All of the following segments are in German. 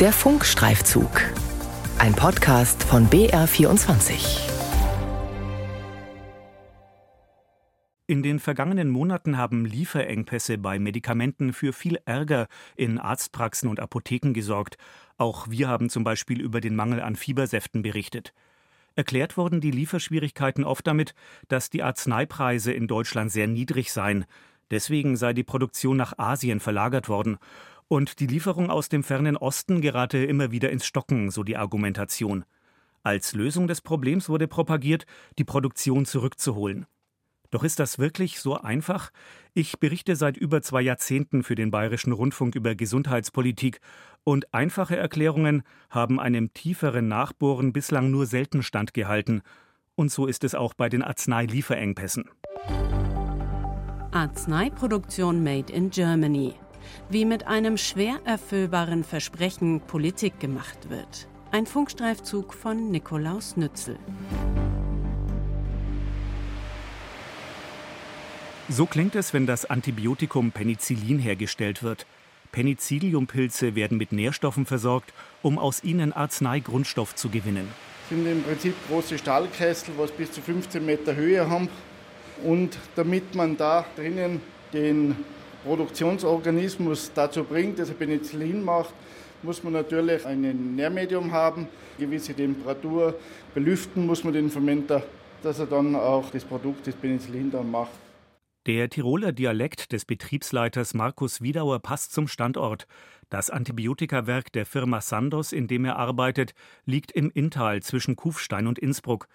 Der Funkstreifzug. Ein Podcast von BR24. In den vergangenen Monaten haben Lieferengpässe bei Medikamenten für viel Ärger in Arztpraxen und Apotheken gesorgt. Auch wir haben zum Beispiel über den Mangel an Fiebersäften berichtet. Erklärt wurden die Lieferschwierigkeiten oft damit, dass die Arzneipreise in Deutschland sehr niedrig seien. Deswegen sei die Produktion nach Asien verlagert worden. Und die Lieferung aus dem fernen Osten gerate immer wieder ins Stocken, so die Argumentation. Als Lösung des Problems wurde propagiert, die Produktion zurückzuholen. Doch ist das wirklich so einfach? Ich berichte seit über zwei Jahrzehnten für den Bayerischen Rundfunk über Gesundheitspolitik und einfache Erklärungen haben einem tieferen Nachbohren bislang nur selten standgehalten. Und so ist es auch bei den Arzneilieferengpässen. Arzneiproduktion made in Germany wie mit einem schwer erfüllbaren Versprechen Politik gemacht wird. Ein Funkstreifzug von Nikolaus Nützel. So klingt es, wenn das Antibiotikum Penicillin hergestellt wird. Penicilliumpilze werden mit Nährstoffen versorgt, um aus ihnen Arzneigrundstoff zu gewinnen. Das sind im Prinzip große Stahlkessel, was bis zu 15 Meter Höhe haben. Und damit man da drinnen den Produktionsorganismus dazu bringt, dass er Penicillin macht, muss man natürlich ein Nährmedium haben, gewisse Temperatur belüften muss man den Fermenter, dass er dann auch das Produkt, das Penicillin dann macht. Der Tiroler Dialekt des Betriebsleiters Markus Wiedauer passt zum Standort. Das Antibiotikawerk der Firma Sandos, in dem er arbeitet, liegt im Inntal zwischen Kufstein und Innsbruck.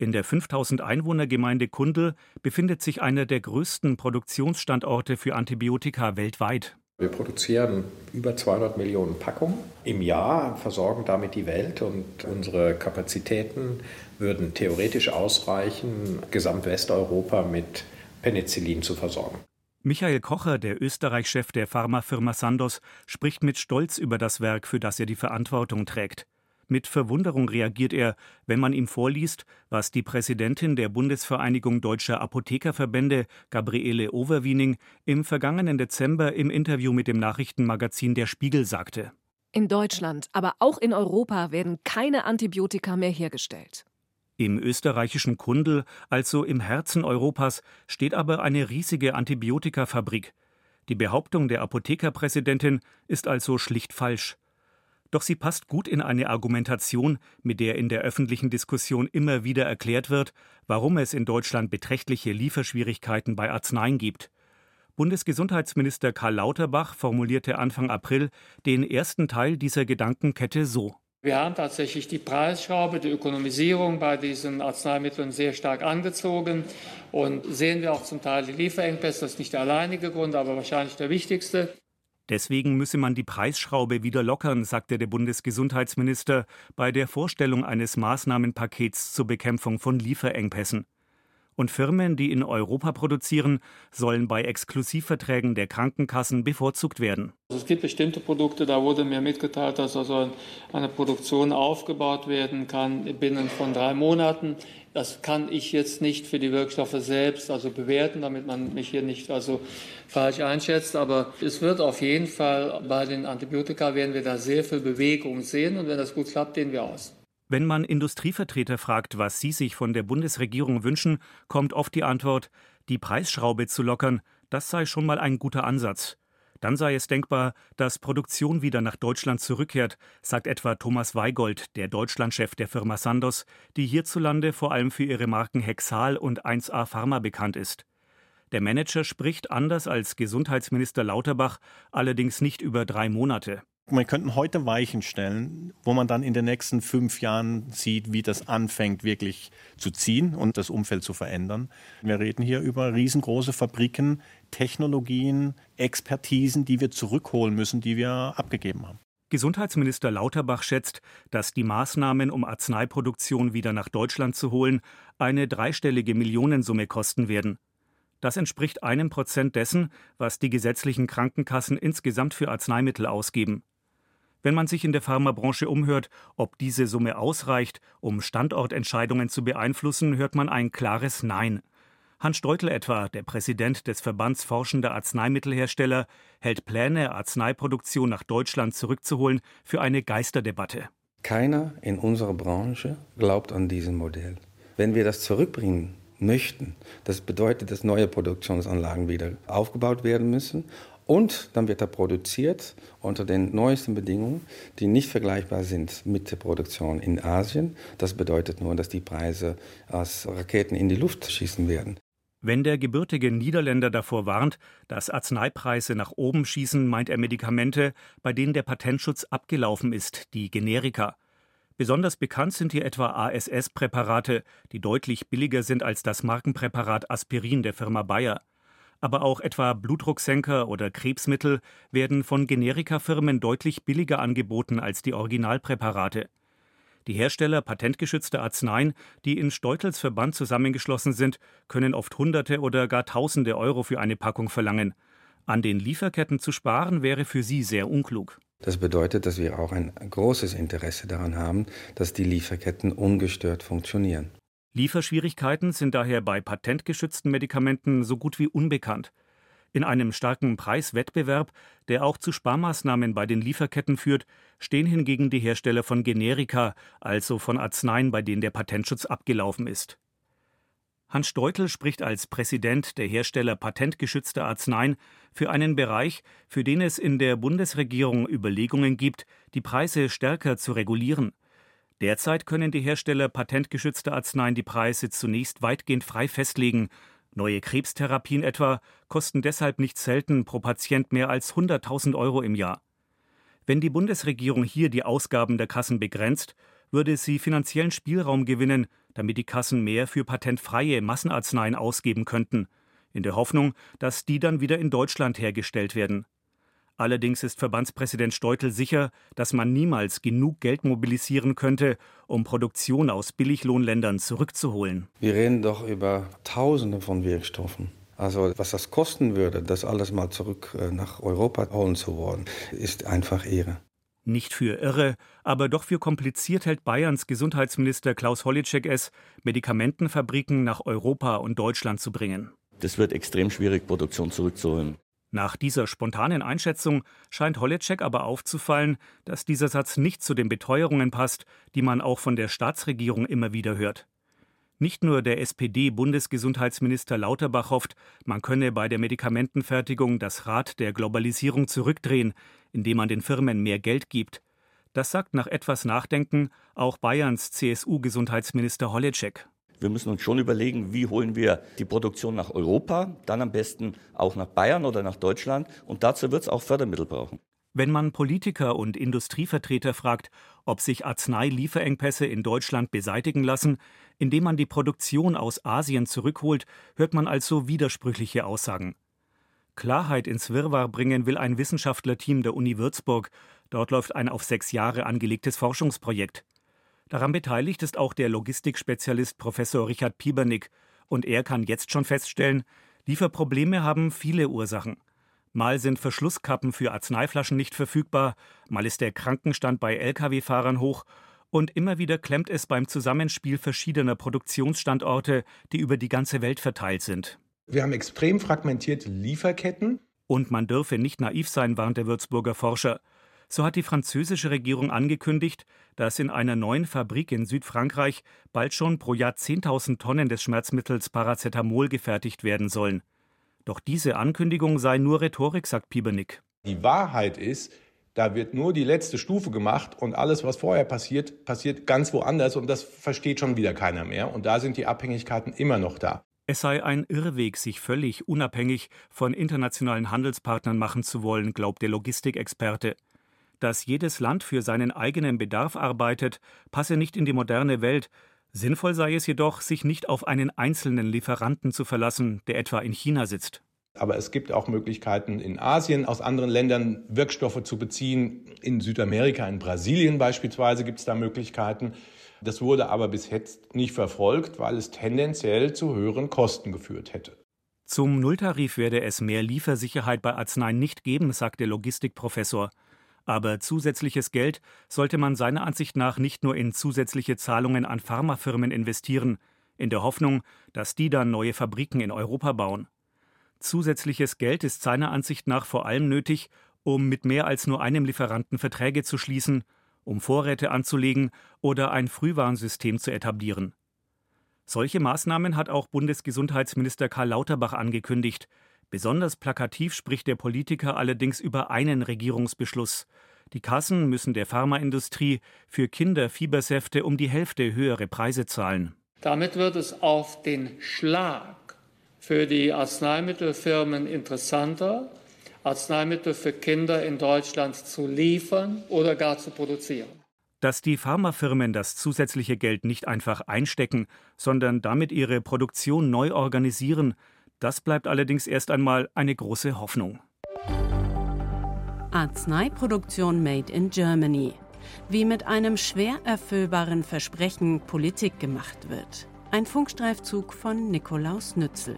In der 5000 Einwohnergemeinde Kundl befindet sich einer der größten Produktionsstandorte für Antibiotika weltweit. Wir produzieren über 200 Millionen Packungen im Jahr, versorgen damit die Welt und unsere Kapazitäten würden theoretisch ausreichen, Gesamtwesteuropa mit Penicillin zu versorgen. Michael Kocher, der Österreich-Chef der Pharmafirma Sandoz, spricht mit Stolz über das Werk, für das er die Verantwortung trägt. Mit Verwunderung reagiert er, wenn man ihm vorliest, was die Präsidentin der Bundesvereinigung Deutscher Apothekerverbände, Gabriele Overwiening, im vergangenen Dezember im Interview mit dem Nachrichtenmagazin Der Spiegel sagte. In Deutschland, aber auch in Europa werden keine Antibiotika mehr hergestellt. Im österreichischen Kundl, also im Herzen Europas, steht aber eine riesige Antibiotikafabrik. Die Behauptung der Apothekerpräsidentin ist also schlicht falsch. Doch sie passt gut in eine Argumentation, mit der in der öffentlichen Diskussion immer wieder erklärt wird, warum es in Deutschland beträchtliche Lieferschwierigkeiten bei Arzneien gibt. Bundesgesundheitsminister Karl Lauterbach formulierte Anfang April den ersten Teil dieser Gedankenkette so. Wir haben tatsächlich die Preisschraube, die Ökonomisierung bei diesen Arzneimitteln sehr stark angezogen und sehen wir auch zum Teil die Lieferengpässe. Das ist nicht der alleinige Grund, aber wahrscheinlich der wichtigste. Deswegen müsse man die Preisschraube wieder lockern, sagte der Bundesgesundheitsminister bei der Vorstellung eines Maßnahmenpakets zur Bekämpfung von Lieferengpässen. Und Firmen, die in Europa produzieren, sollen bei Exklusivverträgen der Krankenkassen bevorzugt werden. Also es gibt bestimmte Produkte, da wurde mir mitgeteilt, dass also eine Produktion aufgebaut werden kann binnen von drei Monaten. Das kann ich jetzt nicht für die Wirkstoffe selbst also bewerten, damit man mich hier nicht also falsch einschätzt. Aber es wird auf jeden Fall bei den Antibiotika werden wir da sehr viel Bewegung sehen und wenn das gut klappt, dehnen wir aus. Wenn man Industrievertreter fragt, was sie sich von der Bundesregierung wünschen, kommt oft die Antwort, die Preisschraube zu lockern, das sei schon mal ein guter Ansatz. Dann sei es denkbar, dass Produktion wieder nach Deutschland zurückkehrt, sagt etwa Thomas Weigold, der Deutschlandchef der Firma Sandoz, die hierzulande vor allem für ihre Marken Hexal und 1A Pharma bekannt ist. Der Manager spricht anders als Gesundheitsminister Lauterbach allerdings nicht über drei Monate. Man könnte heute Weichen stellen, wo man dann in den nächsten fünf Jahren sieht, wie das anfängt wirklich zu ziehen und das Umfeld zu verändern. Wir reden hier über riesengroße Fabriken, Technologien, Expertisen, die wir zurückholen müssen, die wir abgegeben haben. Gesundheitsminister Lauterbach schätzt, dass die Maßnahmen, um Arzneiproduktion wieder nach Deutschland zu holen, eine dreistellige Millionensumme kosten werden. Das entspricht einem Prozent dessen, was die gesetzlichen Krankenkassen insgesamt für Arzneimittel ausgeben. Wenn man sich in der Pharmabranche umhört, ob diese Summe ausreicht, um Standortentscheidungen zu beeinflussen, hört man ein klares Nein. Hans Steutel etwa, der Präsident des Verbands Forschender Arzneimittelhersteller, hält Pläne, Arzneiproduktion nach Deutschland zurückzuholen, für eine Geisterdebatte. Keiner in unserer Branche glaubt an diesem Modell. Wenn wir das zurückbringen möchten, das bedeutet, dass neue Produktionsanlagen wieder aufgebaut werden müssen und dann wird er produziert unter den neuesten Bedingungen, die nicht vergleichbar sind mit der Produktion in Asien. Das bedeutet nur, dass die Preise als Raketen in die Luft schießen werden. Wenn der gebürtige Niederländer davor warnt, dass Arzneipreise nach oben schießen, meint er Medikamente, bei denen der Patentschutz abgelaufen ist, die Generika. Besonders bekannt sind hier etwa ASS-Präparate, die deutlich billiger sind als das Markenpräparat Aspirin der Firma Bayer aber auch etwa Blutdrucksenker oder Krebsmittel werden von Generikafirmen deutlich billiger angeboten als die Originalpräparate. Die Hersteller patentgeschützter Arzneien, die in Steutels Verband zusammengeschlossen sind, können oft Hunderte oder gar Tausende Euro für eine Packung verlangen. An den Lieferketten zu sparen wäre für sie sehr unklug. Das bedeutet, dass wir auch ein großes Interesse daran haben, dass die Lieferketten ungestört funktionieren. Lieferschwierigkeiten sind daher bei patentgeschützten Medikamenten so gut wie unbekannt. In einem starken Preiswettbewerb, der auch zu Sparmaßnahmen bei den Lieferketten führt, stehen hingegen die Hersteller von Generika, also von Arzneien, bei denen der Patentschutz abgelaufen ist. Hans Steutel spricht als Präsident der Hersteller patentgeschützter Arzneien für einen Bereich, für den es in der Bundesregierung Überlegungen gibt, die Preise stärker zu regulieren – Derzeit können die Hersteller patentgeschützter Arzneien die Preise zunächst weitgehend frei festlegen. Neue Krebstherapien etwa kosten deshalb nicht selten pro Patient mehr als 100.000 Euro im Jahr. Wenn die Bundesregierung hier die Ausgaben der Kassen begrenzt, würde sie finanziellen Spielraum gewinnen, damit die Kassen mehr für patentfreie Massenarzneien ausgeben könnten, in der Hoffnung, dass die dann wieder in Deutschland hergestellt werden. Allerdings ist Verbandspräsident Steutel sicher, dass man niemals genug Geld mobilisieren könnte, um Produktion aus Billiglohnländern zurückzuholen. Wir reden doch über Tausende von Wirkstoffen. Also was das kosten würde, das alles mal zurück äh, nach Europa holen zu wollen, ist einfach Ehre. Nicht für irre, aber doch für kompliziert hält Bayerns Gesundheitsminister Klaus Hollitschek es, Medikamentenfabriken nach Europa und Deutschland zu bringen. Das wird extrem schwierig, Produktion zurückzuholen. Nach dieser spontanen Einschätzung scheint Holleczek aber aufzufallen, dass dieser Satz nicht zu den Beteuerungen passt, die man auch von der Staatsregierung immer wieder hört. Nicht nur der SPD-Bundesgesundheitsminister Lauterbach hofft, man könne bei der Medikamentenfertigung das Rad der Globalisierung zurückdrehen, indem man den Firmen mehr Geld gibt. Das sagt nach etwas Nachdenken auch Bayerns CSU-Gesundheitsminister Holleczek. Wir müssen uns schon überlegen, wie holen wir die Produktion nach Europa, dann am besten auch nach Bayern oder nach Deutschland. Und dazu wird es auch Fördermittel brauchen. Wenn man Politiker und Industrievertreter fragt, ob sich Arzneilieferengpässe in Deutschland beseitigen lassen, indem man die Produktion aus Asien zurückholt, hört man also widersprüchliche Aussagen. Klarheit ins Wirrwarr bringen will ein Wissenschaftlerteam der Uni Würzburg. Dort läuft ein auf sechs Jahre angelegtes Forschungsprojekt. Daran beteiligt ist auch der Logistikspezialist Professor Richard Piebernick, und er kann jetzt schon feststellen, Lieferprobleme haben viele Ursachen. Mal sind Verschlusskappen für Arzneiflaschen nicht verfügbar, mal ist der Krankenstand bei Lkw-Fahrern hoch und immer wieder klemmt es beim Zusammenspiel verschiedener Produktionsstandorte, die über die ganze Welt verteilt sind. Wir haben extrem fragmentierte Lieferketten. Und man dürfe nicht naiv sein, warnt der Würzburger Forscher. So hat die französische Regierung angekündigt, dass in einer neuen Fabrik in Südfrankreich bald schon pro Jahr 10.000 Tonnen des Schmerzmittels Paracetamol gefertigt werden sollen. Doch diese Ankündigung sei nur Rhetorik, sagt Piebernick. Die Wahrheit ist, da wird nur die letzte Stufe gemacht und alles, was vorher passiert, passiert ganz woanders und das versteht schon wieder keiner mehr. Und da sind die Abhängigkeiten immer noch da. Es sei ein Irrweg, sich völlig unabhängig von internationalen Handelspartnern machen zu wollen, glaubt der Logistikexperte. Dass jedes Land für seinen eigenen Bedarf arbeitet, passe nicht in die moderne Welt. Sinnvoll sei es jedoch, sich nicht auf einen einzelnen Lieferanten zu verlassen, der etwa in China sitzt. Aber es gibt auch Möglichkeiten in Asien, aus anderen Ländern Wirkstoffe zu beziehen. In Südamerika, in Brasilien beispielsweise gibt es da Möglichkeiten. Das wurde aber bis jetzt nicht verfolgt, weil es tendenziell zu höheren Kosten geführt hätte. Zum Nulltarif werde es mehr Liefersicherheit bei Arzneien nicht geben, sagt der Logistikprofessor. Aber zusätzliches Geld sollte man seiner Ansicht nach nicht nur in zusätzliche Zahlungen an Pharmafirmen investieren. in der Hoffnung, dass die dann neue Fabriken in Europa bauen. Zusätzliches Geld ist seiner Ansicht nach vor allem nötig, um mit mehr als nur einem Lieferanten Verträge zu schließen, um Vorräte anzulegen oder ein Frühwarnsystem zu etablieren. Solche Maßnahmen hat auch Bundesgesundheitsminister Karl Lauterbach angekündigt. Besonders plakativ spricht der Politiker allerdings über einen Regierungsbeschluss. Die Kassen müssen der Pharmaindustrie für Kinderfiebersäfte um die Hälfte höhere Preise zahlen. Damit wird es auf den Schlag für die Arzneimittelfirmen interessanter, Arzneimittel für Kinder in Deutschland zu liefern oder gar zu produzieren. Dass die Pharmafirmen das zusätzliche Geld nicht einfach einstecken, sondern damit ihre Produktion neu organisieren, das bleibt allerdings erst einmal eine große Hoffnung. Arzneiproduktion Made in Germany. Wie mit einem schwer erfüllbaren Versprechen Politik gemacht wird. Ein Funkstreifzug von Nikolaus Nützel.